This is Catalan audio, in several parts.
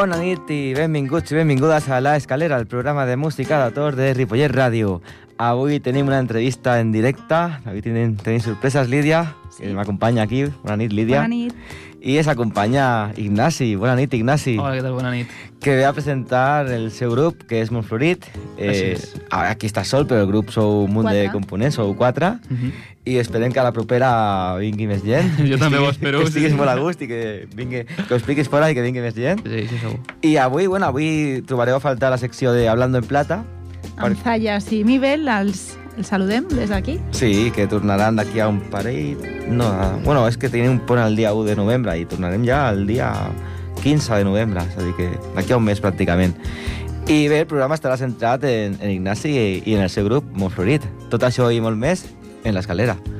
Bona nit i benvinguts i benvingudes a La Escalera, el programa de música d'autors de Ripollet Ràdio. Avui tenim una entrevista en directe, avui tenim, tenim sorpreses, Lídia, sí. que m'acompanya aquí. Bona nit, Lídia. Bona nit. I es acompanya Ignasi. Bona nit, Ignasi. Hola, què tal? Bona nit. Que ve a presentar el seu grup, que és Montflorit. Així és. ara aquí està sol, però el grup sou un munt de Quatre. components, sou quatre. Uh -huh. I esperem que a la propera vingui més gent. Jo també ho Que espero, Que estiguis sí. molt a gust i que, vingui, que ho expliquis fora i que vingui més gent. Sí, sí, segur. I avui, bueno, avui trobareu a faltar la secció de Hablando en Plata. Amb Zayas i Mibel els, els saludem des d'aquí. Sí, que tornaran d'aquí a un parell... No, bueno, és que tenim un pont el dia 1 de novembre i tornarem ja el dia 15 de novembre, és a dir, que d'aquí a un mes pràcticament. I bé, el programa estarà centrat en, en Ignasi i, i en el seu grup, Montflorit. Tot això i molt més en l'escalera. Doncs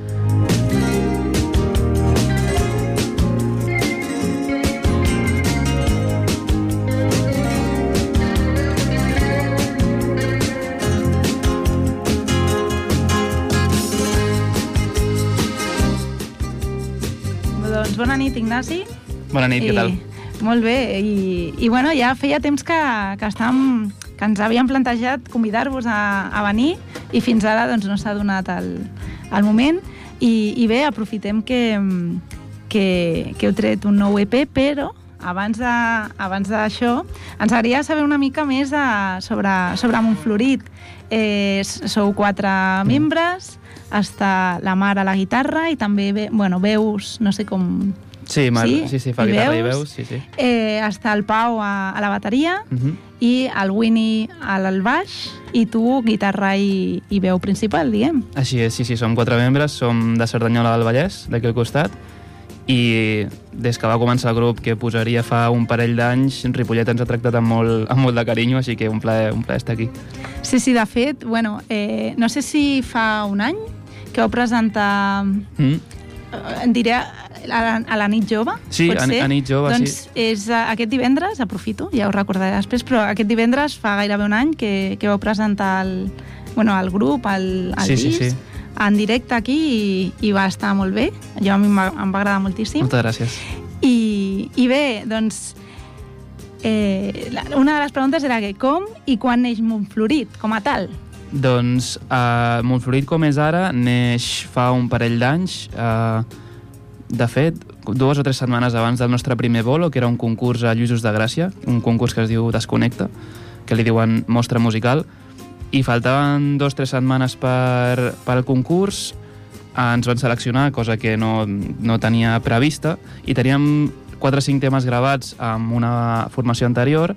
bona nit, Ignasi. Bona nit, què tal? Molt bé, i, i bueno, ja feia temps que, que, estàvem, que ens havíem plantejat convidar-vos a, a venir i fins ara doncs, no s'ha donat el, el moment. I, I bé, aprofitem que, que, que heu tret un nou EP, però abans d'això ens agradaria saber una mica més de, sobre, sobre Montflorit. Eh, sou quatre membres, està la Mar a la guitarra i també ve, bueno, veus, no sé com, Sí, Mar, Sí? sí, sí, fa I guitarra i veus? veus, sí, sí. Eh, està el Pau a, a la bateria Uh -huh. i el Winnie al baix i tu guitarra i, i veu principal, diguem. Així és, sí, sí, som quatre membres, som de Cerdanyola del Vallès, d'aquí al costat, i des que va començar el grup, que posaria fa un parell d'anys, Ripollet ens ha tractat amb molt, amb molt de carinyo, així que un plaer, un plaer estar aquí. Sí, sí, de fet, bueno, eh, no sé si fa un any que vau presentar, Mm? eh, en diré, a la, a la nit jove, Sí, pot ser? a nit jove, doncs sí. és eh, aquest divendres, aprofito, ja ho recordaré després, però aquest divendres fa gairebé un any que, que vau presentar el, bueno, el grup, el, el Sí, sí, disc, sí. en directe aquí i, i va estar molt bé. Jo a mi em va, em va agradar moltíssim. Moltes gràcies. I, I bé, doncs, eh, una de les preguntes era que com i quan neix Montflorit, com a tal? Doncs uh, Montflorit com és ara neix fa un parell d'anys. Uh, de fet, dues o tres setmanes abans del nostre primer bolo, que era un concurs a Lluïsos de Gràcia, un concurs que es diu Desconnecta, que li diuen mostra musical, i faltaven dos o tres setmanes per, per al concurs, eh, ens van seleccionar, cosa que no, no tenia prevista, i teníem 4 o 5 temes gravats amb una formació anterior,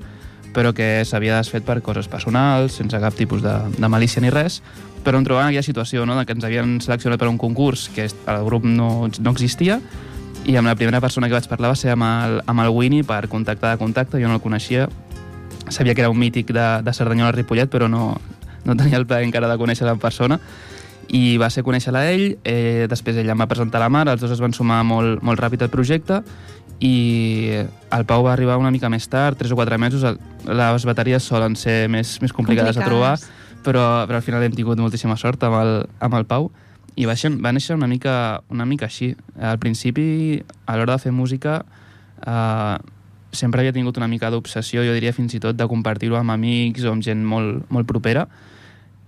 però que s'havia desfet per coses personals, sense cap tipus de, de malícia ni res, però em trobava en aquella situació no? de que ens havien seleccionat per un concurs que el grup no, no existia i amb la primera persona que vaig parlar va ser amb el, amb el Winnie per contactar de contacte, jo no el coneixia sabia que era un mític de, de Cerdanyola Ripollet però no, no tenia el plaer encara de conèixer-la en persona i va ser conèixer-la ell, eh, després ell em va presentar la Mar, els dos es van sumar molt, molt ràpid al projecte i el Pau va arribar una mica més tard, 3 o 4 mesos, les bateries solen ser més, més complicades, de trobar, però, però al final hem tingut moltíssima sort amb el, amb el Pau. I va, ser, va néixer una mica, una mica així. Al principi, a l'hora de fer música, eh, sempre havia tingut una mica d'obsessió, jo diria fins i tot de compartir-ho amb amics o amb gent molt, molt propera,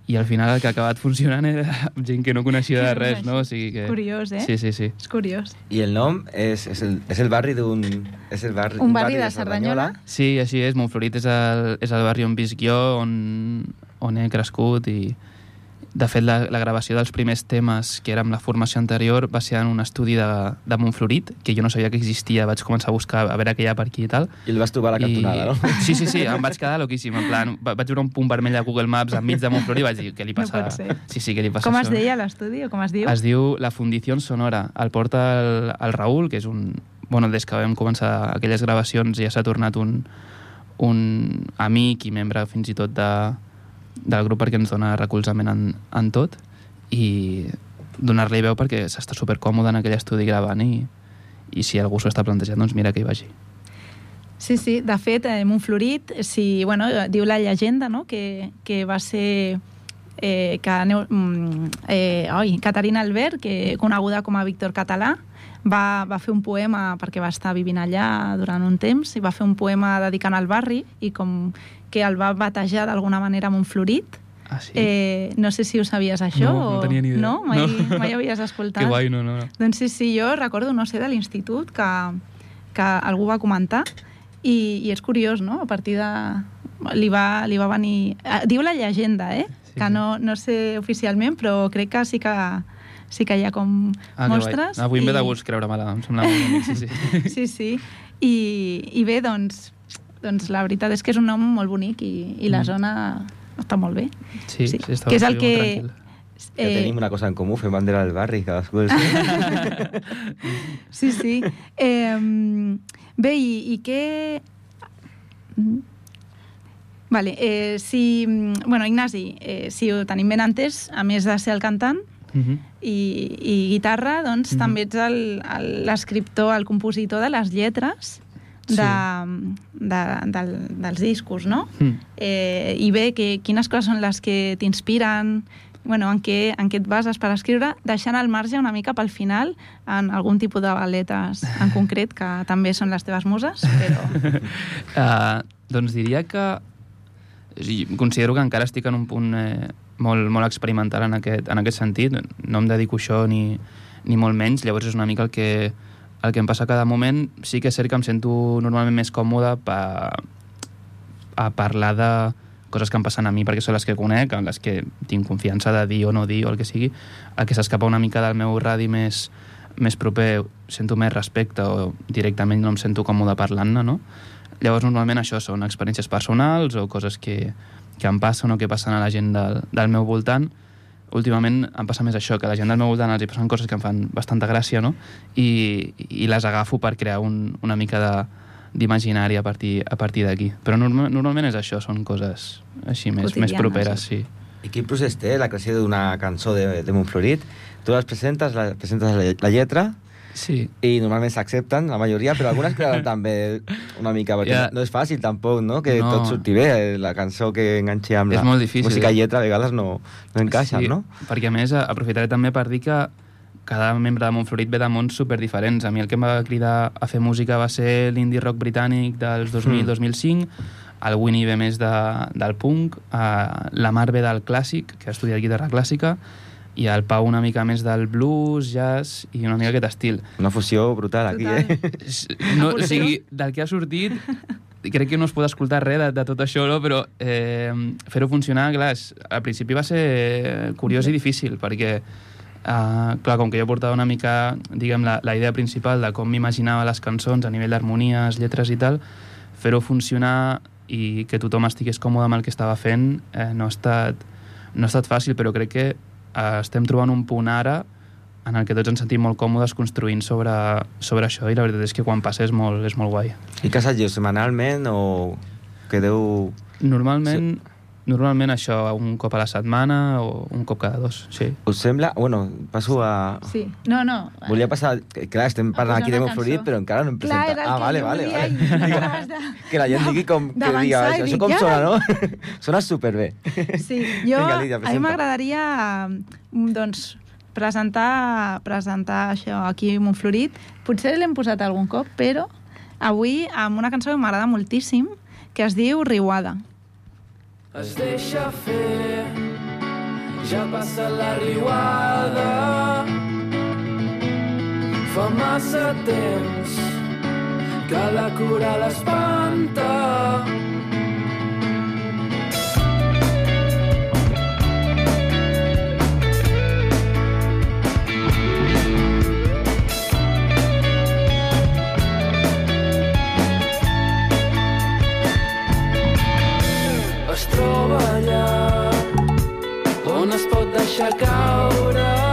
i al final el que ha acabat funcionant era gent que no coneixia de res, no? O sigui que... Curiós, eh? Sí, sí, sí. És curiós. I el nom és, és, el, és el barri d'un... És el barri, Un barri de Cerdanyola. Sí, així és. Montflorit és el, és el barri on visc jo, on, on he crescut i... De fet, la, la gravació dels primers temes, que era amb la formació anterior, va ser en un estudi de, de Montflorit, que jo no sabia que existia, vaig començar a buscar a veure què hi ha per aquí i tal. I el vas trobar a la cantonada, no? Sí, sí, sí, em vaig quedar loquíssim. En plan, va- vaig veure un punt vermell a Google Maps enmig de Montflorit i vaig dir, què li No passa? ser. Sí, sí, què li passa Com es deia l'estudi o com es diu? Es diu La Fundició Sonora. El porta el, el Raül, que és un... Bueno, des que vam començar aquelles gravacions ja s'ha tornat un, un amic i membre fins i tot de, del grup perquè ens dona recolzament en, en tot i donar-li veu perquè s'està supercòmode en aquell estudi gravant i, i si algú s'ho està plantejant, doncs mira que hi vagi. Sí, sí, de fet, eh, Montflorit, si, bueno, diu la llegenda, no?, que, que va ser eh, que, mm, eh, oi, Caterina Albert, que coneguda com a Víctor Català, va, va fer un poema, perquè va estar vivint allà durant un temps, i va fer un poema dedicant al barri, i com que el va batejar d'alguna manera amb un florit. Ah, sí? Eh, no sé si ho sabies, això. No, no o- tenia ni idea. No? Mai, No. mai havies escoltat? Que guai, no, no. no. Doncs sí, sí, jo recordo, no sé, de l'institut que, que algú va comentar i, i és curiós, no? A partir de... Li va, li va venir... eh, Diu la llegenda, eh? Sí, que sí. no, no sé oficialment, però crec que sí que, sí que hi ha com Ah, que mostres. guai. Avui em ve i- de gust creure-me-la, em sembla molt bonic, sí, sí. Sí, sí. I, i bé, doncs, doncs la veritat és que és un nom molt bonic i, i la Mm. zona està molt bé. Sí, Sí, sí, està que és el que- tranquil. Ja tenim una cosa en comú, fem bandera del barri, cadascú. Sí, sí. Eh, bé, i, i què... Mm. Vale, eh, si... mm, Bueno, Ignasi, eh, si ho tenim ben entès, a més de ser el cantant Mhm. i, i guitarra, doncs Mhm. també ets el- el- l'escriptor, el, compositor de les lletres de, de, del, dels discos, no? Mm. Eh, I bé, que, quines coses són les que t'inspiren, bueno, en, què, en què et bases per escriure, deixant al marge una mica pel final en algun tipus de baletes en concret, que també són les teves muses, però... Uh, doncs diria que sí, considero que encara estic en un punt eh, molt, molt experimental en aquest, en aquest sentit. No em dedico a això ni, ni molt menys, llavors és una mica el que, el que em passa cada moment. Sí que és cert que em sento normalment més còmode pa, a parlar de coses que em passen a mi perquè són les que conec, en les que tinc confiança de dir o no dir o el que sigui, el que s'escapa una mica del meu radi més, més proper sento més respecte o directament no em sento còmode parlant-ne, no? Llavors, normalment això són experiències personals o coses que, que em passen o que passen a la gent del, del meu voltant. Últimament em passa més això, que a la gent del meu voltant els hi passen coses que em fan bastanta gràcia, no? I, i les agafo per crear un, una mica de d'imaginari a partir, a partir d'aquí. Però norma, normalment és això, són coses així més, més properes, sí. sí. I quin procés té la creació d'una cançó de, de Montflorit? Tu les presentes, la, presentes la, la lletra Sí, i normalment s'accepten, la majoria, però algunes quedaran també una mica, perquè Ja. no és fàcil tampoc, no?, que No. tot surti bé, eh, la cançó que enganxi amb És la molt difícil. música i lletra a vegades no, no encaixen, sí, no? perquè a més aprofitaré també per dir que cada membre de Montflorit ve de mons super diferents. A mi el que em va cridar a fer música va ser l'indie rock britànic dels 2000-2005, el Winnie ve més de, del punk, eh, la Mar ve del clàssic, que ha estudiat guitarra clàssica, i el Pau una mica més del blues, jazz i una mica aquest estil. Una fusió brutal aquí, Total. eh? No, o sigui, del que ha sortit, crec que no es pot escoltar res de, de tot això, no? però eh, fer-ho funcionar, clar, és, al principi va ser curiós i difícil, perquè, eh, clar, com que jo portava una mica, diguem, la, la idea principal de com m'imaginava les cançons a nivell d'harmonies, lletres i tal, fer-ho funcionar i que tothom estigués còmode amb el que estava fent eh, no, ha estat, no ha estat fàcil, però crec que eh, estem trobant un punt ara en el que tots ens sentim molt còmodes construint sobre, sobre això i la veritat és que quan passa és molt, és molt guai. I que assageu setmanalment o quedeu... Normalment, normalment això un cop a la setmana o un cop cada dos, sí. Us sembla... Bueno, passo a... Sí. No, no. Volia passar... Clar, estem parlant aquí de Montflorit, però encara no hem Clar, presentat. era el ah, vale, vale, vale. i de- que la gent digui com... Que diga, això, això com ja. sona, no? sona superbé. Sí, jo, Vinga, Lídia, a mi m'agradaria mm, doncs, presentar, presentar això aquí a Montflorit. Potser l'hem posat algun cop, però avui amb una cançó que m'agrada moltíssim, que es diu Riuada. Es deixa fer, ja passa la riuada. Fa massa temps que la cura l'espanta. Allà on es pot deixar caure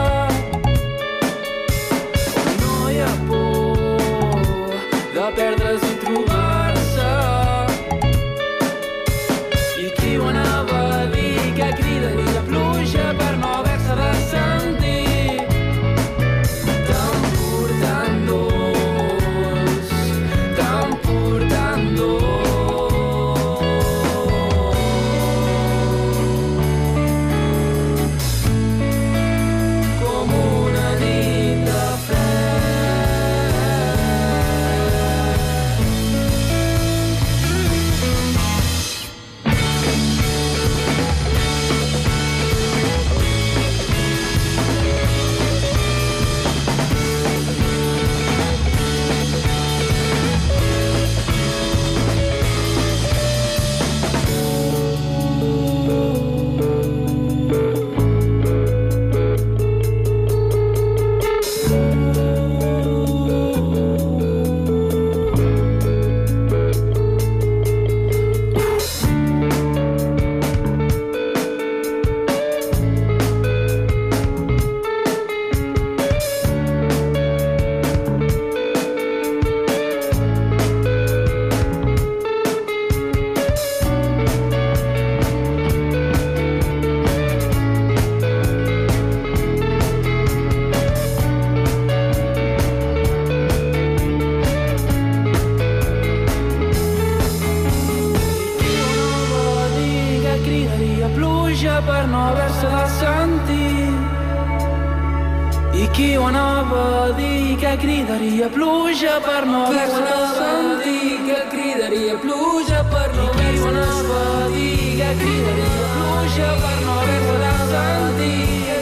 cridaria pluja per no haver-se de anava a dir que cridaria pluja per no haver-se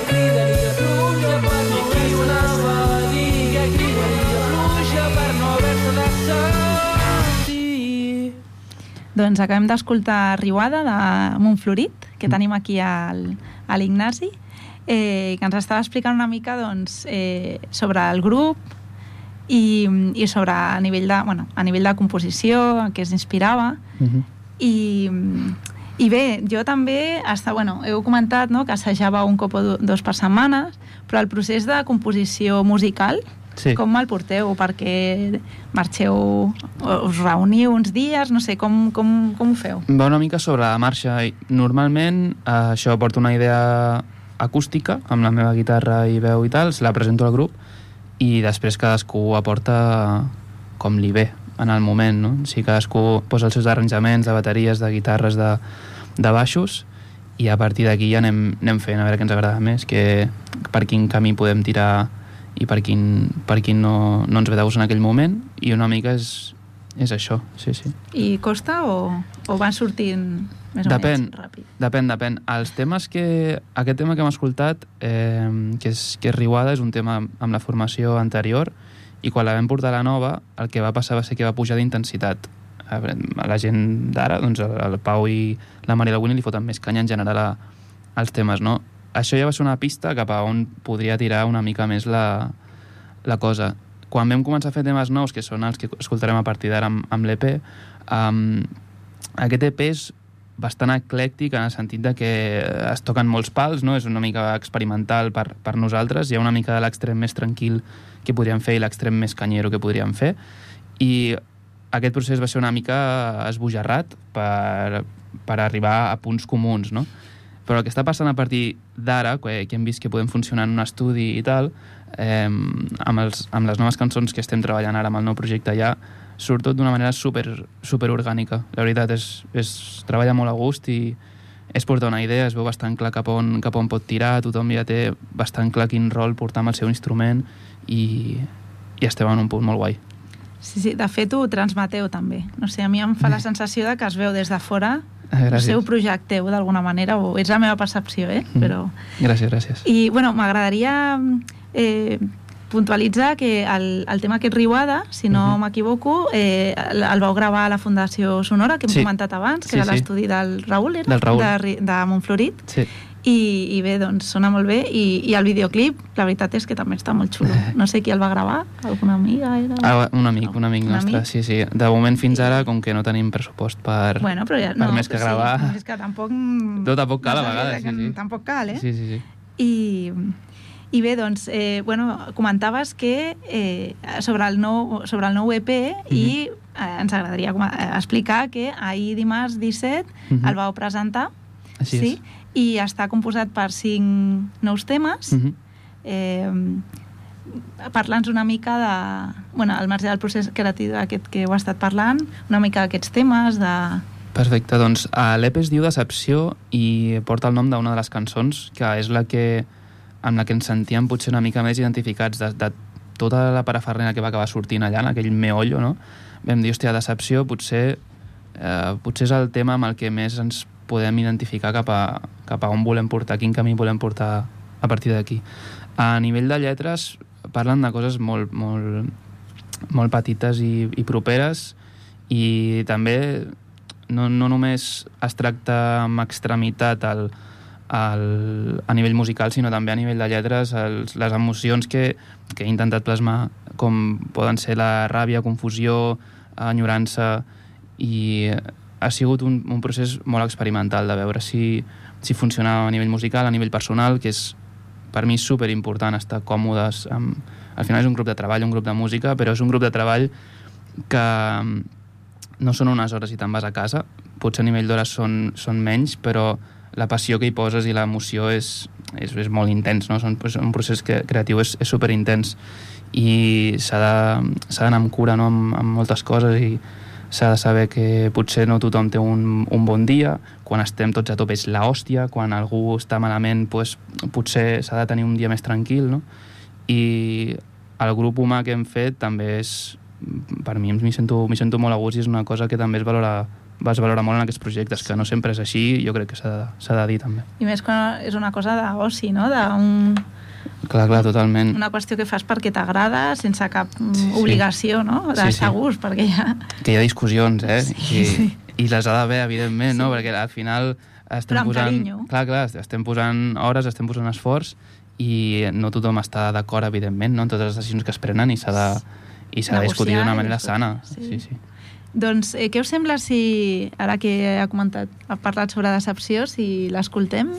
cridaria pluja per no haver-se pluja per no haver-se de sentir Doncs acabem d'escoltar Riuada de Montflorit, que tenim aquí al, a l'Ignasi, eh, que ens estava explicant una mica doncs, eh, sobre el grup i, i sobre a nivell, de, bueno, a nivell de composició, en què es inspirava. Uh -huh. I, i bé, jo també, està, bueno, heu comentat no, que assajava un cop o do- dos per setmanes, però el procés de composició musical, Sí. com el porteu? Perquè marxeu, us reuniu uns dies, no sé, com, com, com ho feu? Va una mica sobre la marxa. Normalment eh, això porta una idea acústica, amb la meva guitarra i veu i tal, se la presento al grup i després cadascú aporta com li ve en el moment, no? Sigui, cadascú posa els seus arranjaments de bateries, de guitarres, de, de baixos i a partir d'aquí ja anem, anem fent a veure què ens agrada més, que, per quin camí podem tirar i per quin, per quin no, no ens ve de gust en aquell moment i una mica és, és això, sí, sí. I costa o, o van sortint més o Depèn. menys ràpid? Depèn, depèn. Els temes que... Aquest tema que hem escoltat, eh, que, és, que és Riuada, és un tema amb la formació anterior, i quan la vam portar a la nova, el que va passar va ser que va pujar d'intensitat. La gent d'ara, doncs el, el Pau i la Maria Laguna li foten més canya en general a, als temes, no? Això ja va ser una pista cap a on podria tirar una mica més la, la cosa. Quan vam començar a fer temes nous, que són els que escoltarem a partir d'ara amb, amb l'EP, um, aquest EP és bastant eclèctic en el sentit de que es toquen molts pals, no? és una mica experimental per, per nosaltres, hi ha una mica de l'extrem més tranquil que podríem fer i l'extrem més canyero que podríem fer, i aquest procés va ser una mica esbojarrat per, per arribar a punts comuns, no? Però el que està passant a partir d'ara, que, que hem vist que podem funcionar en un estudi i tal, eh, amb, els, amb les noves cançons que estem treballant ara amb el nou projecte ja, surt tot d'una manera super, super orgànica. La veritat és, és treballa molt a gust i és portar una idea, es veu bastant clar cap on, cap on pot tirar, tothom ja té bastant clar quin rol portar amb el seu instrument i, i estem en un punt molt guai. Sí, sí, de fet ho transmeteu també. No sé, a mi em fa la sensació de que es veu des de fora no Gràcies. sé, ho projecteu d'alguna manera, o és la meva percepció, eh? Mm. Però... Gràcies, gràcies. I, bueno, m'agradaria eh, puntualitzar que el, el tema aquest Riuada, si no Mhm. m'equivoco, eh, el, el vau gravar a la Fundació Sonora, que hem Sí. comentat abans, que Sí, era sí. l'estudi del Raül, era? Del Raül. De, de Montflorit. Sí. I, I bé, doncs sona molt bé. I, I el videoclip, la veritat és que també està molt xulo. No sé qui el va gravar, alguna amiga era... Ah, un amic, un amic Un nostre, amic? sí, sí. De moment fins ara, com que no tenim pressupost per... Bueno, però ja, per no, més que gravar. Sí, és que tampoc... No, tampoc cal, a no, vegades, sí, sí. Tampoc cal, eh? Sí, sí, sí. I, i bé, doncs, eh, bueno, comentaves que eh, sobre, el nou, sobre el nou EP i eh, ens agradaria eh, explicar que ahir dimarts 17 Mhm. el vau presentar Així sí? és. i està composat per cinc nous temes Mhm. eh, parla'ns una mica de... Bueno, al marge del procés creatiu aquest que heu estat parlant, una mica d'aquests temes, de... Perfecte, doncs uh, l'EP es diu Decepció i porta el nom d'una de les cançons, que és la que amb la que ens sentíem potser una mica més identificats de, de tota la paraferrina que va acabar sortint allà, en aquell meollo, no? Vam dir, hòstia, Decepció potser, eh, potser és el tema amb el que més ens podem identificar cap a, cap a on volem portar, quin camí volem portar a partir d'aquí. A nivell de lletres parlen de coses molt, molt, molt petites i, i properes i també no, no només es tracta amb extremitat el, el, a nivell musical, sinó també a nivell de lletres, els, les emocions que, que he intentat plasmar, com poden ser la ràbia, confusió, enyorança, i ha sigut un, un procés molt experimental de veure si, si funcionava a nivell musical, a nivell personal, que és per mi super important estar còmodes amb... al final és un grup de treball, un grup de música, però és un grup de treball que no són unes hores i te'n vas a casa, potser a nivell d'hores són, són menys, però la passió que hi poses i l'emoció és, és, és molt intens, no? Són, és un procés que, creatiu és, és super intens i s'ha d'anar amb cura no? amb, amb moltes coses i s'ha de saber que potser no tothom té un, un bon dia, quan estem tots a tope és la hòstia, quan algú està malament pues, potser s'ha de tenir un dia més tranquil, no? i el grup humà que hem fet també és per mi m'hi sento, sento molt a gust i és una cosa que també es valora es valora molt en aquests projectes, que no sempre és així, jo crec que s'ha de, de dir també. I més quan és una cosa d'oci, no? Un, Clar, clar, totalment. una qüestió que fas perquè t'agrada, sense cap Sí, sí. obligació, no? Sí, D'estar a sí. gust, perquè ja... Que hi ha discussions, eh? Sí, I, sí. I les ha d'haver, evidentment, no? Sí. Perquè al final estem Però posant... carinyo. Clar, clar, estem posant hores, estem posant esforç i no tothom està d'acord, evidentment, no? en totes les decisions que es prenen i s'ha de, i s'ha de discutir d'una manera sana. sí. Sí, sí. Doncs eh, què us sembla si, ara que ha comentat, ha parlat sobre decepció, si l'escoltem?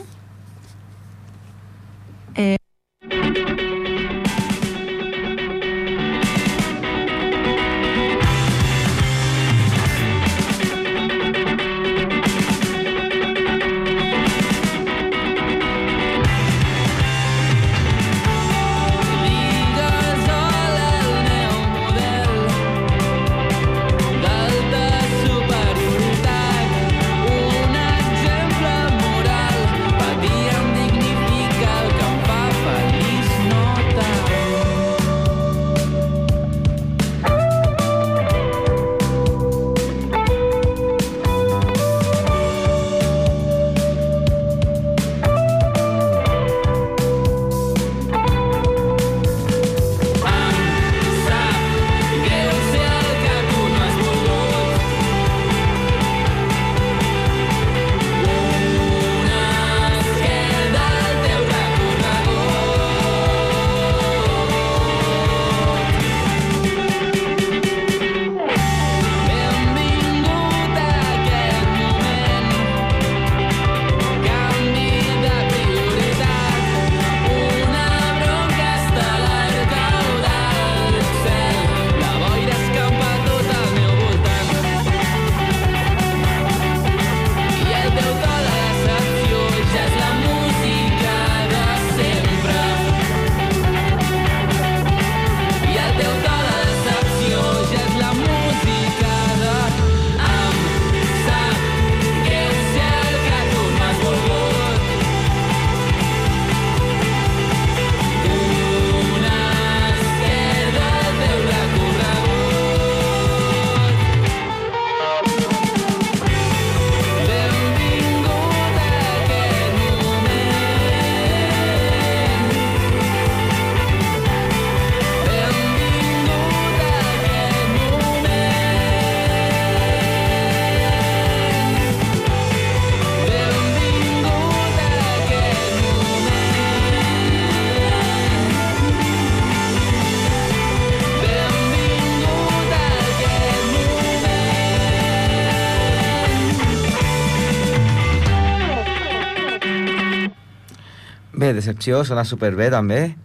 Bé, Decepció sona superbé, també.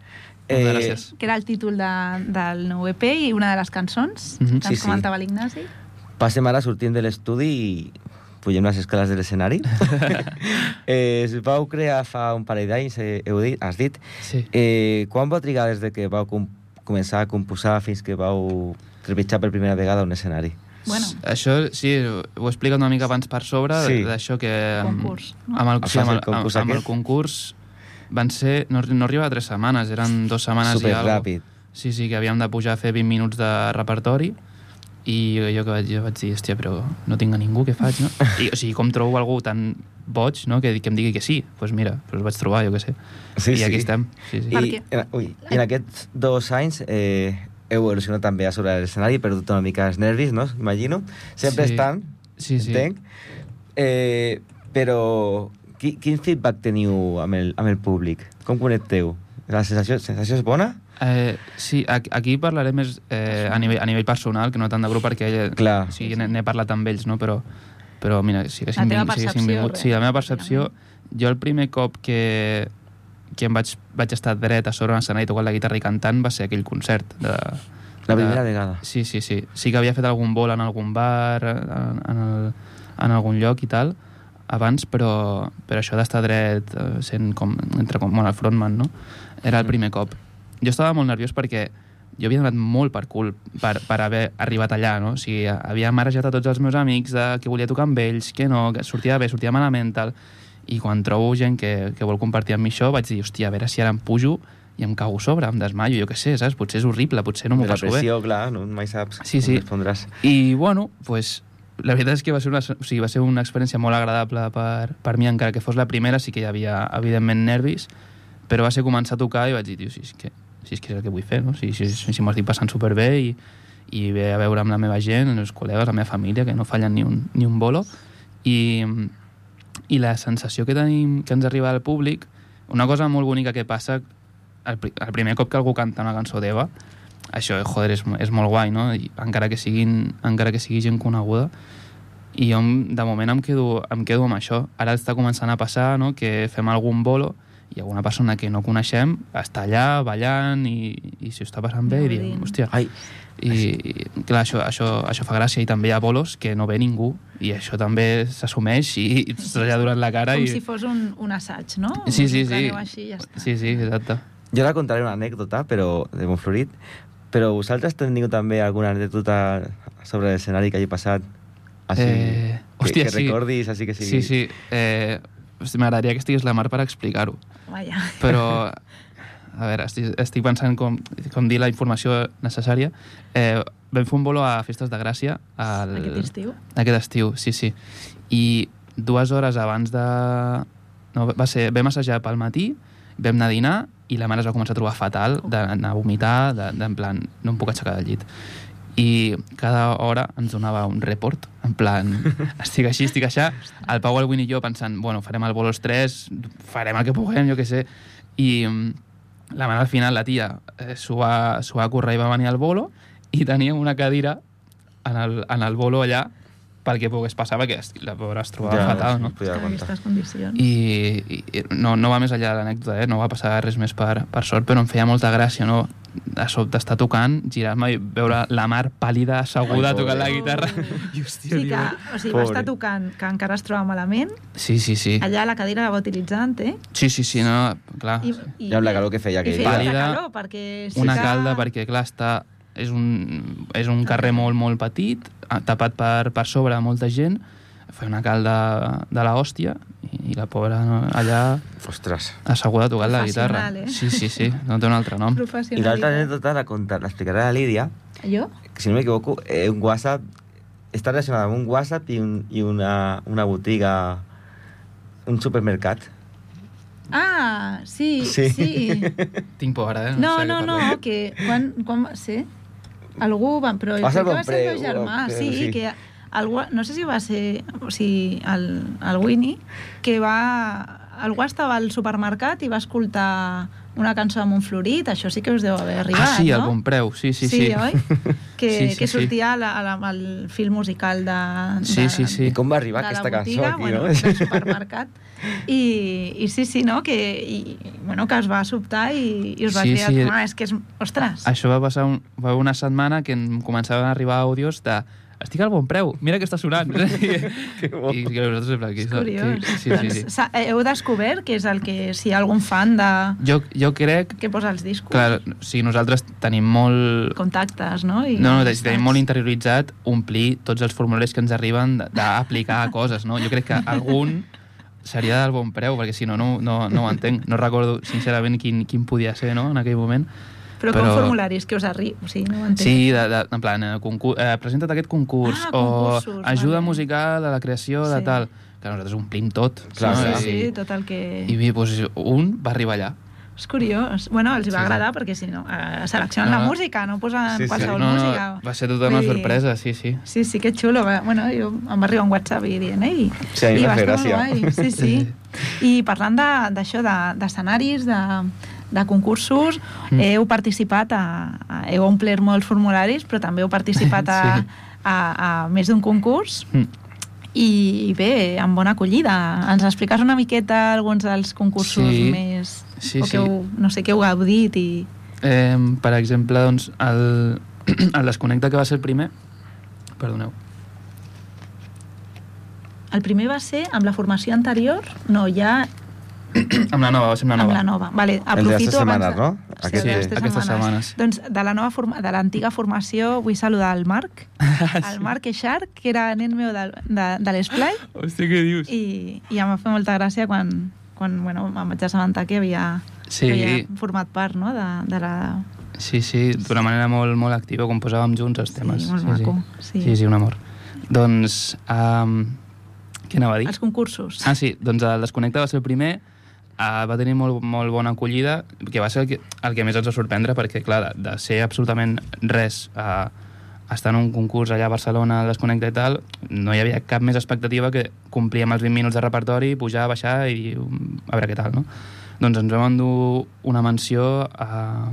Eh, gràcies. que era el títol de, del nou EP i una de les cançons Mhm. que Sí, ens sí. comentava l'Ignasi. Passem ara sortint de l'estudi i pugem les escales de l'escenari. eh, es vau crear fa un parell d'anys, eh, heu dit, has dit. Sí. Eh, quan va trigar des de que vau com començar a composar fins que vau trepitjar per primera vegada un escenari? Bueno, Això, sí, ho he explicat una mica abans per sobre, Sí. sí. d'això que... Concurs, no? Amb el, El sí, amb, el, amb, amb el concurs van ser... No, no arribava a tres setmanes, eren dues setmanes Super i alguna ràpid. Sí, sí, que havíem de pujar a fer 20 minuts de repertori i jo que vaig, jo vaig dir, hòstia, però no tinc a ningú, què faig, no? I, o sigui, com trobo algú tan boig, no?, que, que em digui que sí. Doncs pues mira, pues el vaig trobar, jo què sé. Sí, I sí. aquí estem. Sí, sí. I, ui, i en aquests dos anys eh, heu evolucionat també a sobre l'escenari, he perdut una mica els nervis, no? Imagino. Sempre Sí. estan, Sí, sí. entenc. Eh, però qui, quin feedback teniu amb el, amb el públic? Com connecteu? La sensació, sensació és bona? Eh, sí, aquí, aquí parlaré més eh, a, nivell, a nivell personal, que no tant de grup, perquè Clar. o sigui, n'he parlat amb ells, no? però, però mira, si haguéssim, La teva vingut, si haguéssim percepció, vingut... Sí, la meva percepció... Jo el primer cop que, que em vaig, vaig estar dret a sobre un escenari tocant la guitarra i cantant va ser aquell concert. De, La primera de... vegada. Sí, sí, sí. Sí que havia fet algun vol en algun bar, en, en, el, en algun lloc i tal, abans, però, però això d'estar dret eh, sent com, entre com, bueno, el frontman, no? Era el primer cop. Jo estava molt nerviós perquè jo havia donat molt per cul per, per haver arribat allà, no? O sigui, havia marejat a tots els meus amics de que volia tocar amb ells, que no, que sortia bé, sortia malament, tal. I quan trobo gent que, que vol compartir amb mi això, vaig dir, hòstia, a veure si ara em pujo i em cago a sobre, em desmaio, jo què sé, saps? Potser és horrible, potser no m'ho la passo bé. pressió, clar, no, mai saps Sí, com sí. respondràs. I, bueno, pues, la veritat és que va ser una, o sigui, va ser una experiència molt agradable per, per mi, encara que fos la primera, sí que hi havia, evidentment, nervis, però va ser començar a tocar i vaig dir, tio, si és que, si és, que és el que vull fer, no? Si, si, si, m'ho estic passant superbé i, i ve a veure amb la meva gent, els col·legues, la meva família, que no fallen ni un, ni un bolo, i, i la sensació que tenim, que ens arriba al públic, una cosa molt bonica que passa el, el primer cop que algú canta una cançó d'Eva, això, joder, és, és molt guai, no? I encara que, siguin, encara que sigui gent coneguda. I jo, de moment, em quedo, em quedo amb això. Ara està començant a passar no? que fem algun bolo i alguna persona que no coneixem està allà ballant i, i si ho està passant bé i diem, hòstia... Ai, I, i clar, això, això, això fa gràcia i també hi ha bolos que no ve ningú i això també s'assumeix i, i s'ha durant la cara Com i... si fos un, un assaig, no? Sí, sí, sí. preneu Així, ja està. Sí, sí, exacte. jo ara contaré una anècdota, però de Montflorit, però vosaltres teniu també alguna anècdota sobre l'escenari que hagi passat? Així, Eh, que, hòstia, que sí. recordis, així que sigui... Sí, sí. Eh, M'agradaria que estigués la Mar per explicar-ho. Vaja. Però, a veure, estic, estic pensant com, com dir la informació necessària. Eh, vam fer un bolo a Festes de Gràcia al, Aquest estiu. aquest estiu, sí, sí. I dues hores abans de... No, va ser, vam assajar pel matí, vam anar a dinar i la mare es va començar a trobar fatal, d'anar a vomitar, de, de, en plan, no em puc aixecar del llit. I cada hora ens donava un report, en plan, estic així, estic així, el Pau, el Win i jo pensant, bueno, farem el bolo els tres, farem el que puguem, jo què sé, i mm, la mare al final, la tia, eh, s'ho va, va currar i va venir al bolo i tenia una cadira en el, en el bolo allà perquè pogués passar, perquè la pobra es trobava Ja, fatal, sí, no? podia aquestes condicions. I, i no, no va més enllà de l'anècdota, eh? no va passar res més per, per sort, però em feia molta gràcia, no? De sobte estar tocant, girar-me i veure la Mar pàl·lida, asseguda, Ai, tocant la guitarra. Oh. I, hòstia, Sí, que, o sigui, va Pobre. estar tocant, que encara es troba malament. Sí, sí, sí. Allà la cadira la va utilitzar, entenc. Sí, sí, sí, no, clar. I, sí. i, I amb la calor que feia I aquell feia Pàl·lida, calor, perquè sí una que... calda perquè, clar, està, és, un, és un carrer molt, molt petit, tapat per, per sobre de molta gent, fa una calda de la hòstia i, i la pobra no, allà Ostres. asseguda tocant la guitarra. Eh? Sí, sí, sí, no té un altre nom. I l'altra anècdota la contar, l'explicaré a la Lídia, Jo? que si no m'equivoco, eh, un WhatsApp està relacionat amb un WhatsApp i, un, i una, una botiga, un supermercat. Ah, sí, Sí. sí. Tinc por ara, eh? No, sé no, no, parlar. que quan, quan va ser? Algú va... Però Va ser ser el meu germà, creo, sí, sí. que algú, no sé si va ser o sigui, el, el Winnie, que va... Algú estava al supermercat i va escoltar una cançó de Montflorit, això sí que us deu haver arribat, Ah, sí, no? el bon preu, sí, sí, sí. sí, oi? Que, Sí, sí, que sí. sortia la, la, el film musical de, de, Sí, sí, sí. I com va arribar aquesta cançó botiga, aquí, bueno, no? del supermercat. I, I sí, sí, no? Que, i, bueno, que es va sobtar i, i us va Sí, cridar, sí. "Home, és que és... Ostres! Això va passar un, va una setmana que em començaven a arribar àudios de estic al bon preu, mira que està sonant. I, bo. I que nosaltres en plan, És que- curiós. Sí, sí, doncs, sí. s'ha- heu descobert que és el que... Si hi ha algun fan de... Jo, jo crec que posa els discos, Clar, o sigui, nosaltres tenim molt... contactes, no? I No, no, amistats. tenim molt interioritzat omplir tots els formularis que ens arriben d'aplicar a coses, no? Jo crec que algun seria del bon preu, perquè si no, no, no, no ho entenc. No recordo, sincerament, quin, quin podia ser, no?, en aquell moment. Però, com però- formularis que us arriben, o sigui, no ho entenc. Sí, de, de, en plan, eh, concurs, eh, presenta't aquest concurs, Ah, o concursos, ajuda vale. musical a la creació de Sí. tal. Que nosaltres omplim tot. Clar, sí, sí, I, sí, tot el que... I bé, doncs, un va arribar allà. És curiós. Bueno, els hi va Sí, sí. agradar perquè si no, eh, seleccionen No, la no. música, no posen Sí, sí. qualsevol no, música. no, va ser tota una dir- sorpresa, sí, sí. Sí, sí, que xulo. Bueno, jo, em va arribar un WhatsApp i dient, ei, Sí, a i va molt gràcia. guai. Sí, sí. I parlant de- d'això, de- d'escenaris, de, de concursos, Mm. heu participat, a, a, heu omplert molts formularis, però també heu participat a, Sí. a, a més d'un concurs. Mm. I bé, amb bona acollida. Ens expliques una miqueta alguns dels concursos Sí. més... Sí, o sí. que heu, no sé, que heu gaudit i... Eh, per exemple, doncs, el, el Desconnecta, que va ser el primer... Perdoneu. El primer va ser amb la formació anterior? No, ja Amb la nova, va ser amb la amb nova. la nova. Vale, de aprofito abans setmanes, no? Sí, Aquest de sí. les tres Aquestes setmanes. Doncs de la nova forma, de l'antiga formació vull saludar el Marc, el Marc Eixarc, que era nen meu de, de, de l'Esplai, Hòstia, què dius? i, i em va fer molta gràcia quan, quan bueno, em vaig assabentar que havia Sí. que ja ha format part no? de, de la... Sí, sí, d'una manera molt, molt activa, com posàvem junts els temes. molt sí, maco, Sí. sí. sí, sí, un amor. Doncs, um, què anava a dir? Els concursos. Ah, sí, doncs el Desconnecta va ser el primer, uh, va tenir molt, molt bona acollida, que va ser el que, el que més ens va sorprendre, perquè, clar, de, de ser absolutament res a uh, estar en un concurs allà a Barcelona, al Desconnecta i tal, no hi havia cap més expectativa que complir amb els 20 minuts de repertori, pujar, baixar i a veure què tal, no? Doncs ens vam endur una menció a,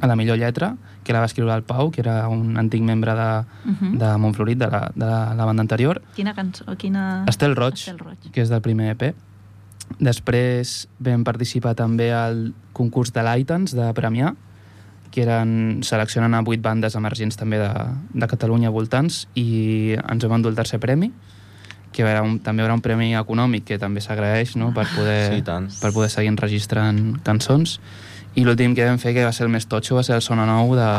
a la millor lletra, que la va escriure el Pau, que era un antic membre de, Mhm. de Montflorit, de la, de la, la banda anterior, Quina cançó? Quina... Estel Roig, Estel Roig. que és del primer EP. Després vam participar també al concurs de l'Aitans de Premià, que eren, seleccionen a vuit bandes emergents també de, de Catalunya voltants i ens vam endur el tercer premi, que era un, també era un premi econòmic que també s'agraeix no? per, poder, Sí, tant. per poder seguir enregistrant cançons. I l'últim que vam fer, que va ser el més totxo, va ser el Sona Nou, de,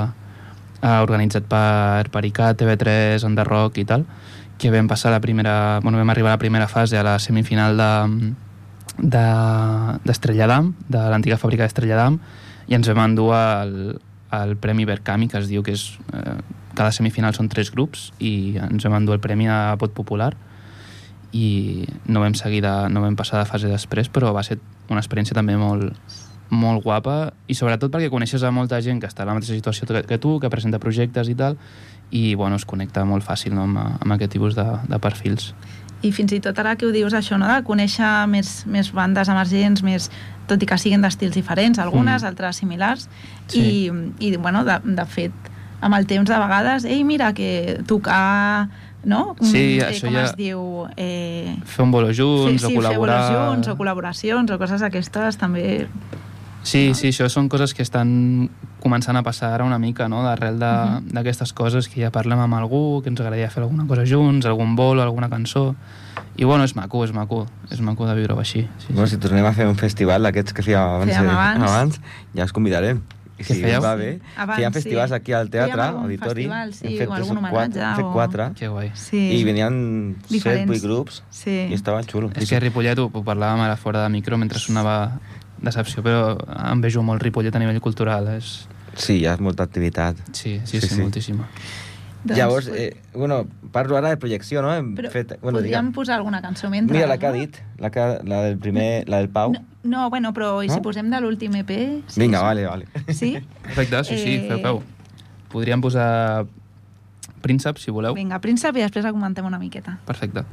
eh, organitzat per, per ICAT, TV3, Enderrock i tal, que vam passar la primera... Bueno, vam arribar a la primera fase, a la semifinal de d'Estrella de, d'Am, de l'antiga fàbrica d'Estrella d'Am, i ens vam endur el, el Premi Berkami, que es diu que és... Eh, cada semifinal són tres grups, i ens vam endur el Premi a Vot Popular, i no vam seguir de, no vam passar de fase després, però va ser una experiència també molt, molt guapa i sobretot perquè coneixes a molta gent que està en la mateixa situació que, que tu, que presenta projectes i tal, i bueno, es connecta molt fàcil no, amb, amb aquest tipus de, de perfils. I fins i tot ara que ho dius això, no? de conèixer més, més bandes emergents, més, tot i que siguin d'estils diferents, algunes, Mm. altres similars, Sí. i, i bueno, de, de fet, amb el temps de vegades, ei, mira, que tocar, no? Sí, Mm, això com ja- es diu... Eh, Fer un bolo junts sí, o col·laborar... fer junts o col·laboracions o coses aquestes també... Sí, sí, això són coses que estan començant a passar ara una mica, no?, d'arrel de- Mhm. d'aquestes coses que ja parlem amb algú, que ens agradaria fer alguna cosa junts, algun bolo, alguna cançó... I bueno, és maco, és maco, és maco de viure-ho així. Sí, Bueno, sí. si tornem a fer un festival d'aquests que fèiem abans, Fèiem eh, abans. abans ja us convidarem. I si fèieu? us va bé, Abans, fèiem festivals sí. aquí al teatre, Fèiem auditori. festival, sí, hem fet o tres algun quatre, hem homenatge fet o- quatre, Que guai. Sí. i venien set, Diferents. vuit grups, Sí. i estava xulo. És que Ripollet ho, ho parlàvem ara fora de micro mentre sonava Decepció, però em vejo molt Ripollet a nivell cultural. És... Sí, hi ha molta activitat. Sí, sí, sí, Sí, sí, sí. Doncs, Llavors, eh, bueno, parlo ara de projecció, no? Hem però fet, bueno, podríem digue'm. posar alguna cançó mentre... Mira la que ha dit, la, que, la del primer, la del Pau. No, no, bueno, però i si No? posem de l'últim EP? Sí, Vinga, sí. vale, vale. Sí? Perfecte, sí, sí, Eh, feu, feu. Podríem posar Príncep, si voleu. Vinga, príncep, i després la comentem una miqueta. Perfecte.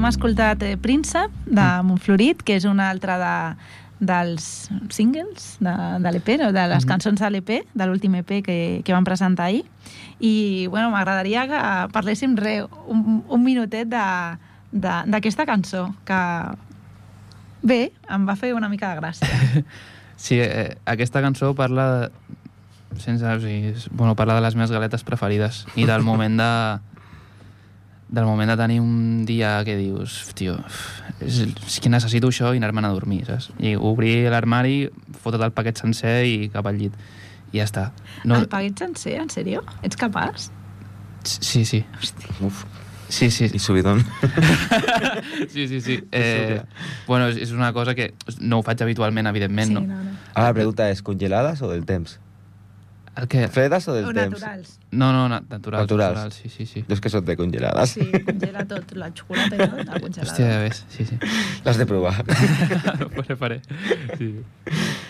Hem escoltat eh, Príncep, de Montflorit, que és un altre de, dels singles de, de l'EP, no? de les cançons de l'EP, de l'últim EP que, que vam presentar ahir. I, bueno, m'agradaria que parléssim re, un, un minutet d'aquesta cançó, que, bé, em va fer una mica de gràcia. Sí, eh, aquesta cançó parla sense, o sigui, bueno, parla de les meves galetes preferides i del moment de del moment de tenir un dia que dius, tio, és, és que necessito això i anar-me'n a dormir, saps? I obrir l'armari, fotre't el paquet sencer i cap al llit. I ja està. No... El paguet sencer, en sèrio? Ets capaç? Sí, sí. Uf, Sí, sí. i subidon. Sí, sí, sí. Eh, bueno, és, una cosa que no ho faig habitualment, evidentment, sí, no? no, no. Ara la pregunta és, congeladas o del temps? El que... Fredes o del O temps? naturals. No, no, na- naturals. Naturals. naturals. Sí, sí, sí. Jo és que són de congeladas. Sí, congela tot, la xocolata i tot, el congelador. Hòstia, ja ves, sí, sí. L'has de provar. Ho faré, faré. Sí.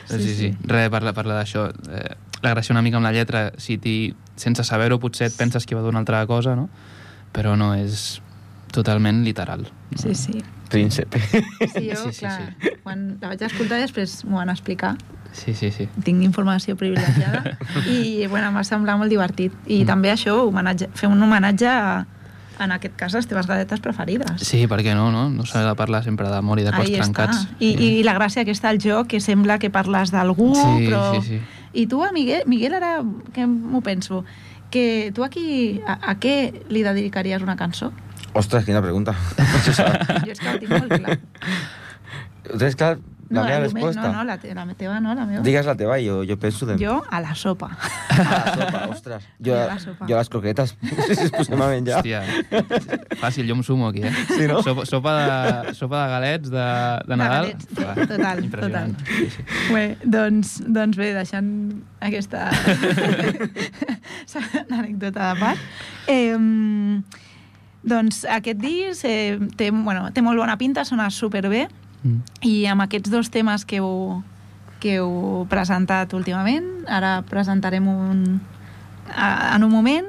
Sí, sí, sí. Res, parla, parla d'això. Eh, la gràcia una mica amb la lletra, si ti, sense saber-ho potser et penses que va d'una altra cosa, no? Però no, és totalment literal. No? Sí, sí. Príncipe. Sí, jo, Sí, sí, clar, quan la vaig escoltar i després m'ho van explicar. Sí, sí, sí. Tinc informació privilegiada i bueno, em va semblar molt divertit. I mm. també això, homenatge, fer un homenatge a, en aquest cas, a les teves galetes preferides. Sí, per què no, no? No s'ha de parlar sempre d'amor i de cors Ahí trencats. està. I, I la gràcia aquesta al joc, que sembla que parles d'algú, Sí, però... sí, sí. I tu, a Miguel, Miguel ara, que m'ho penso, que tu aquí, a, a què li dedicaries una cançó? Ostres, quina pregunta. Jo és que ho tinc molt clar. Entonces, clar, la no, meva resposta... No, no, la, te, la teva no, la meva. Digues la teva i jo, jo penso de... Jo a la sopa. Ah, la sopa, ostres. Jo, Jo a la sopa. jo a les croquetes, si ens posem a menjar. Hòstia, fàcil, jo em sumo aquí, eh? Sí, no? Sopa, sopa, de, sopa de galets de, de Nadal. galets, sí, total, total. Sí, sí. Bé, doncs, doncs bé, deixant aquesta anècdota de part, eh, doncs aquest disc eh, té, bueno, té molt bona pinta, sona superbé, Mm. i amb aquests dos temes que heu, que heu presentat últimament, ara presentarem un a, en un moment,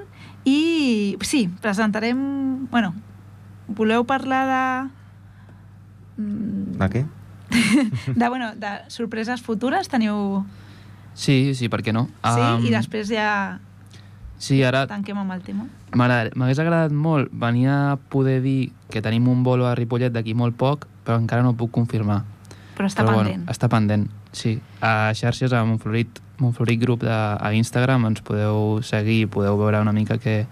i sí, presentarem... Bueno, voleu parlar de... mm, De què? de, bueno, de sorpreses futures teniu... Sí, sí, per què no? Sí? Am, I després ja Sí, ara tanquem amb el tema. m'hagués agradat molt venir a poder dir que tenim un bolo a Ripollet d'aquí molt poc, però encara no ho puc confirmar. Però està però pendent. Bueno, està pendent, sí. A xarxes, a Montflorit, Montflorit Group de, a Instagram, ens podeu seguir, podeu veure una mica què,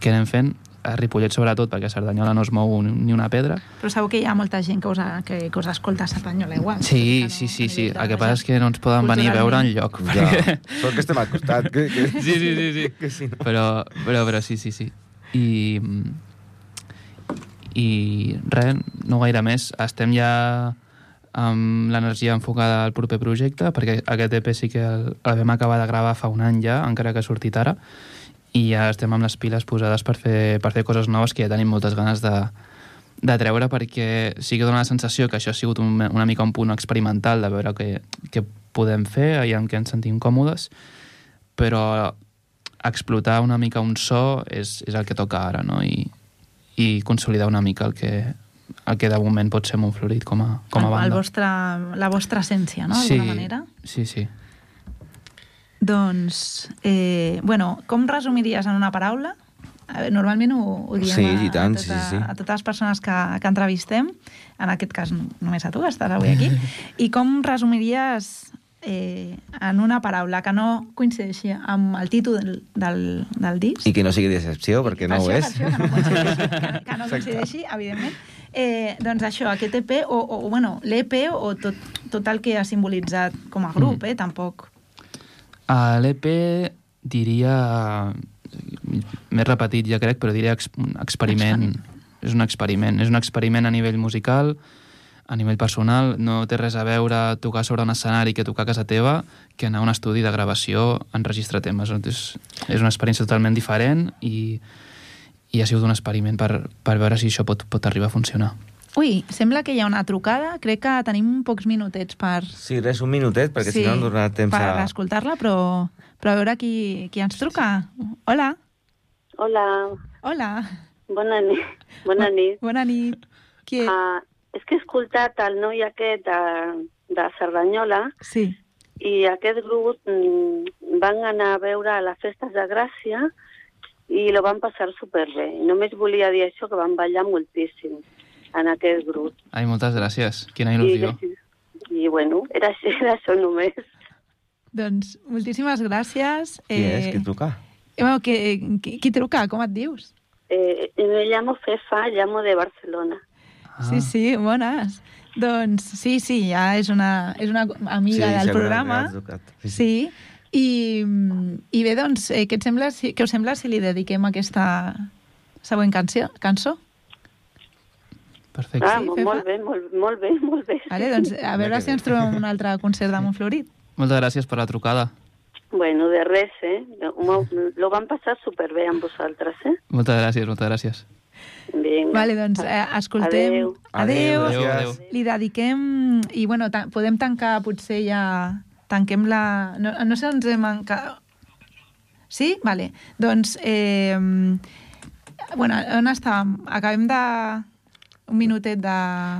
què anem fent. A Ripollet sobretot, perquè a Cerdanyola no es mou ni ni una pedra. Però segur que hi ha molta gent que us, ha, que, que us escolta a Cerdanyola igual. Sí, no- sí, sí, a sí. El que passa és que no ens poden venir a veure en lloc. Ja, sort que estem al costat. Que, que... Sí, sí, sí, sí. Que si no... Però, però, però sí, sí, sí. I, i res, no gaire més. Estem ja amb l'energia enfocada al proper projecte, perquè aquest EP sí que el, el vam acabar de gravar fa un any ja, encara que ha sortit ara, i ja estem amb les piles posades per fer, per fer coses noves que ja tenim moltes ganes de, de treure perquè sí que dona la sensació que això ha sigut un, una mica un punt experimental de veure què, què podem fer i amb què ens sentim còmodes però explotar una mica un so és, és el que toca ara no? I, i consolidar una mica el que, el que de moment pot ser Montflorit com a, com a banda el vostre, la vostra essència, no? sí, D'alguna manera. sí, sí. Doncs, eh, bueno, com resumiries en una paraula? Normalment ho, ho diem Sí, a, i tant, a, sí, tota, sí. a totes les persones que, que entrevistem, en aquest cas només a tu, que estàs avui aquí, i com resumiries eh, en una paraula que no coincideixi amb el títol del, del, del disc. I que no sigui decepció, perquè no ho Per és. això, això, que no coincideixi, que, que no coincideixi evidentment. Eh, doncs això, aquest EP, o, o bueno, l'EP o tot, tot el que ha simbolitzat com a grup, eh, tampoc. A l'EP diria... M'he repetit, ja crec, però diria experiment. És un experiment. És un experiment a nivell musical, a nivell personal. No té res a veure tocar sobre un escenari que tocar a casa teva que anar a un estudi de gravació, enregistrar temes. És, és una experiència totalment diferent i, i ha sigut un experiment per, per veure si això pot, pot arribar a funcionar. Ui, sembla que hi ha una trucada. Crec que tenim pocs minutets per... Sí, res, un minutet, perquè si no no donarà temps per a... escoltar-la, però, però a veure qui, qui ens truca. Hola. Hola, Hola. bona nit. Bona nit. Bona nit. Qui és? Uh, és que he escoltat el noi aquest de, de Cerdanyola Sí. i aquest grup mm, van anar a veure a les festes de Gràcia i lo van passar superbé. Només volia dir això, que van ballar moltíssim en aquest grup. Ai, moltes gràcies. Quina il·lusió. I, i bueno, era, era això només. Doncs moltíssimes gràcies. Qui és? Qui truca? Eh, bueno, qui, qui, qui truca? Com et dius? Eh, me llamo Fefa, llamo de Barcelona. Ah. Sí, sí, bones. Doncs sí, sí, ja és una, és una amiga Sí, del programa. sí. Sí. I, I bé, doncs, eh, què, et sembla, si, què us sembla si li dediquem aquesta següent canció, cançó? Perfecte. Ah, Sí, molt bé, molt, molt bé, molt bé. Vale, doncs, a veure si ens trobem un altre concert de Montflorit. Moltes gràcies per la trucada. Bueno, de res, eh? Lo van passar superbé amb vosaltres, eh? Moltes gràcies, moltes gràcies. Vinga. Vale, doncs eh, escoltem... Adéu. Adéu. Adéu, adéu. Li dediquem... I bueno, ta podem tancar potser ja... Tanquem la... No, no sé on hem encara... Sí? Vale. Doncs, eh, bueno, on estàvem? Acabem de... Un minutet de...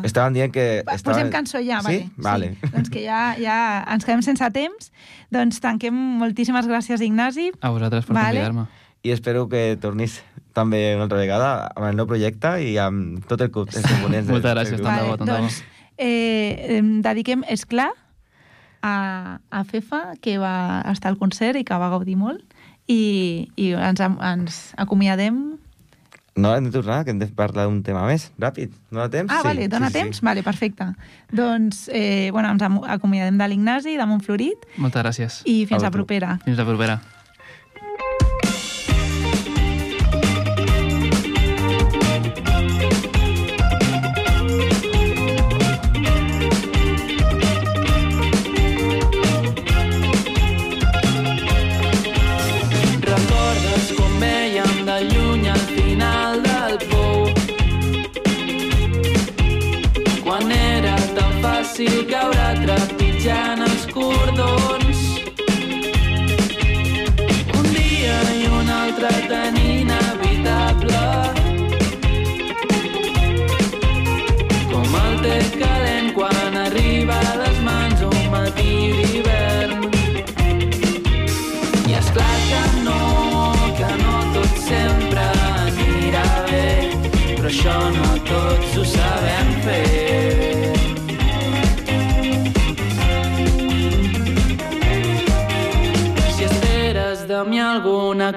Estaven dient que... Va, Estaven... Posem cançó ja, Sí? vale. Vale. Sí. Doncs que ja, ja ens quedem sense temps. Doncs tanquem moltíssimes gràcies, Ignasi. A vosaltres per Vale. convidar-me. I espero que tornis també una altra vegada amb el nou projecte i amb tot el, components del- Moltes gràcies, tant grup. de bo, tant doncs eh, em dediquem Esclar a, a Fefa, que va estar al concert i que va gaudir molt. I, i ens, ens acomiadem. No, hem de tornar, que hem de parlar d'un tema més, ràpid. No ha temps? Ah, sí, vale, dona sí, sí. temps? Vale, perfecte. Doncs, eh, bueno, ens acomiadem de l'Ignasi, de Montflorit, Moltes gràcies. i fins A la tu. propera. Fins la propera.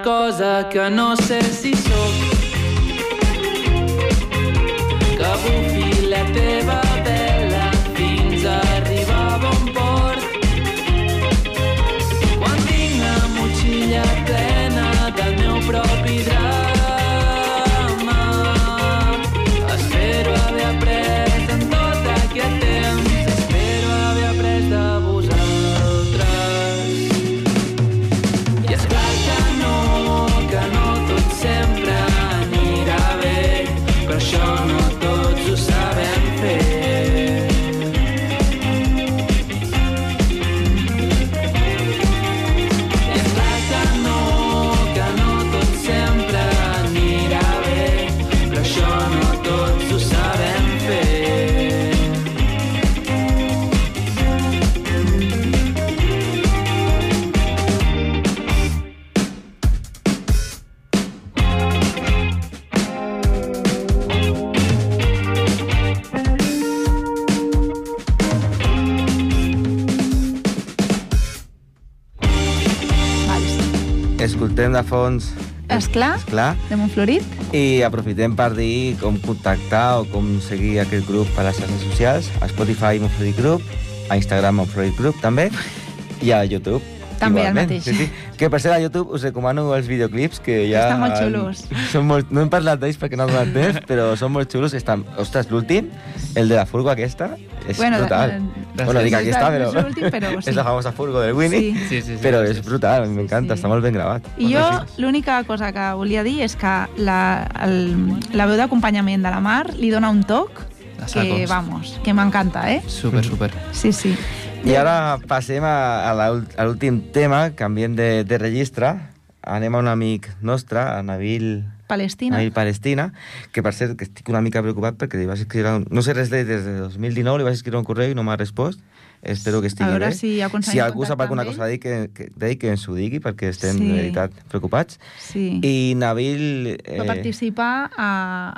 Cosa que no sé si sóc, que bufi la teva de fons... Esclar, Esclar. de Montflorit. I aprofitem per dir com contactar o com seguir aquest grup a les xarxes socials, a Spotify Montflorit Group, a Instagram Montflorit Group també, i a YouTube. També el igualment. mateix. Sí, sí. Que per ser a YouTube us recomano els videoclips que ja... Estan molt xulos. Són molt... No hem parlat d'ells perquè no ha donat temps, però són molt xulos. Estan... Ostres, l'últim, el de la furgo aquesta, és Bueno, brutal. Eh, bueno, dic aquesta, el- però... és l'últim, però sí. és la famosa furgo del Winnie. Sí. Sí, sí, sí. Però sí, és sí. brutal, a mi m'encanta, sí. està molt ben gravat. I jo l'única cosa que volia dir és que la, el, la veu d'acompanyament de la Mar li dona un toc que, vamos, que m'encanta, eh? Super, super. Sí, sí. I ara passem a, a l'últim tema, canviem de, de registre. Anem a un amic nostre, a Nabil, Palestina. Nabil Palestina, que per cert que estic una mica preocupat perquè li vas escriure... Un, no sé res de, des de 2019, li vas escriure un correu i no m'ha respost. Espero que estigui A bé. si si algú sap alguna cosa a dir, que, que, que ens ho digui, perquè estem Sí. de veritat preocupats. Sí. I Nabil... Va participar a,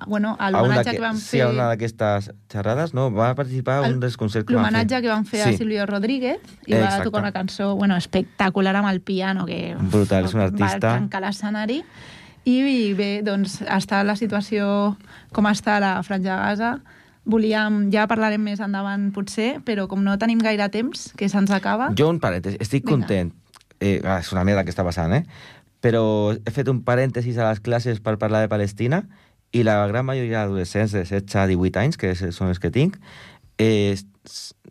bueno, a a l'homenatge que- van Sí, fer... a una d'aquestes xerrades, no? Va participar a un dels concerts que van fer. L'homenatge que van fer a Sí. Silvio Rodríguez i Eh, va exacte. tocar una cançó bueno, espectacular amb el piano que Brutal, és un artista. va tancar l'escenari i bé, doncs està la situació com està la Franja de Gaza volíem, ja parlarem més endavant potser, però com no tenim gaire temps, que se'ns acaba... Jo un parèntesi, estic Vinga. content. Eh, ah, és una merda que està passant, eh? Però he fet un parèntesis a les classes per parlar de Palestina i la gran majoria d'adolescents de 16 a 18 anys, que són els que tinc, eh,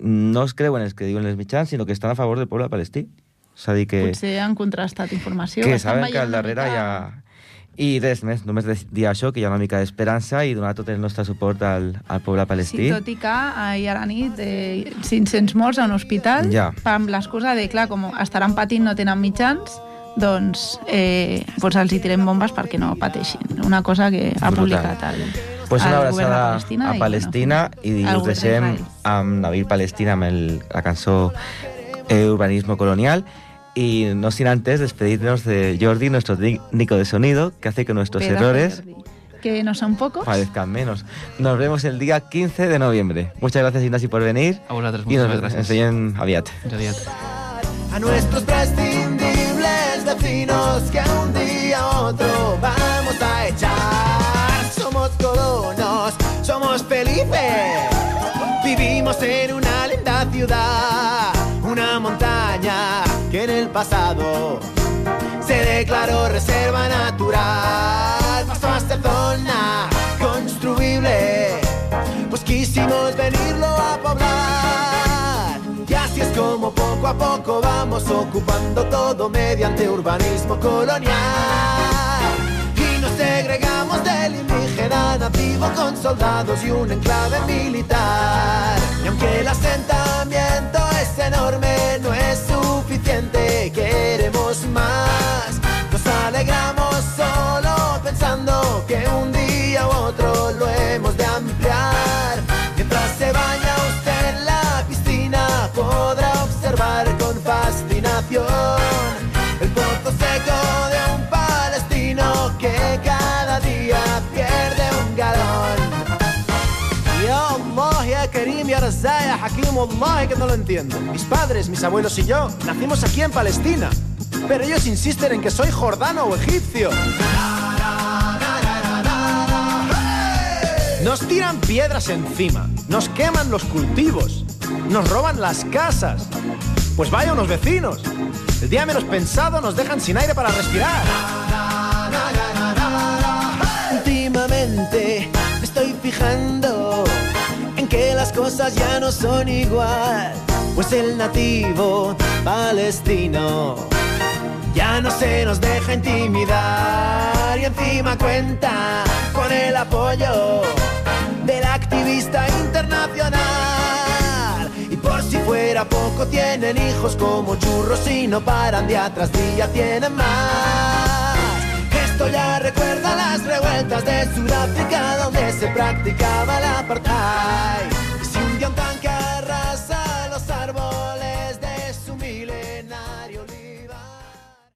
no es creuen els que diuen els mitjans, sinó que estan a favor del poble palestí. És a dir, que, Potser han contrastat informació. que saben que al darrere mica- hi ha... I res més, només de- dir això, que hi ha una mica d'esperança i donar tot el nostre suport al, al poble palestí. Sí, tot i que ahir a la nit eh, 500 morts a un hospital Ja. amb l'excusa de, clar, com estaran patint no tenen mitjans, doncs, eh, doncs els hi tirem bombes perquè no pateixin. Una cosa que ha Brutal. publicat el, Pues una abraçada Palestina. a i, Palestina i, el us govern deixem amb Nabil Palestina amb el, la cançó eh, Urbanismo Colonial y no sin antes despedirnos de Jordi, nuestro técnico de sonido, que hace que nuestros Pedazo errores Jordi. Que no son pocos. parezcan menos. Nos vemos el día 15 de noviembre. Muchas gracias, Ignasi, por venir. A vosaltres, y nos gràcies. enseñen aviat. A nuestros prescindibles vecinos que un día otro vamos a echar. Somos colonos, somos felices, vivimos en una linda ciudad, una montaña que en el pasado se declaró reserva natural. Pasó a ser zona construible, pues quisimos venirlo a poblar. Y así es como poco a poco vamos ocupando todo mediante urbanismo colonial. Y nos segregamos del indígena nativo con soldados y un enclave militar. Y aunque el asentamiento es enorme, no es queremos más. Nos alegramos solo pensando que un día u otro lo hemos de ampliar. Mientras se baña usted en la piscina, podrá observar con fascinación el pozo seco de un palestino que cada día pierde un galón. Ya Karim, ya Razá, que no lo entiendo. Mis padres, mis abuelos y yo nacimos aquí en Palestina. Pero ellos insisten en que soy jordano o egipcio. Nos tiran piedras encima, nos queman los cultivos, nos roban las casas. Pues vaya unos vecinos. El día menos pensado nos dejan sin aire para respirar. Últimamente me estoy fijando que las cosas ya no son igual. Pues el nativo palestino ya no se nos deja intimidar y encima cuenta con el apoyo del activista internacional. Y por si fuera poco tienen hijos como churros y no paran día tras día, tienen más. Esto ya recuerda las revueltas de Sudáfrica donde se practicaba el apartheid.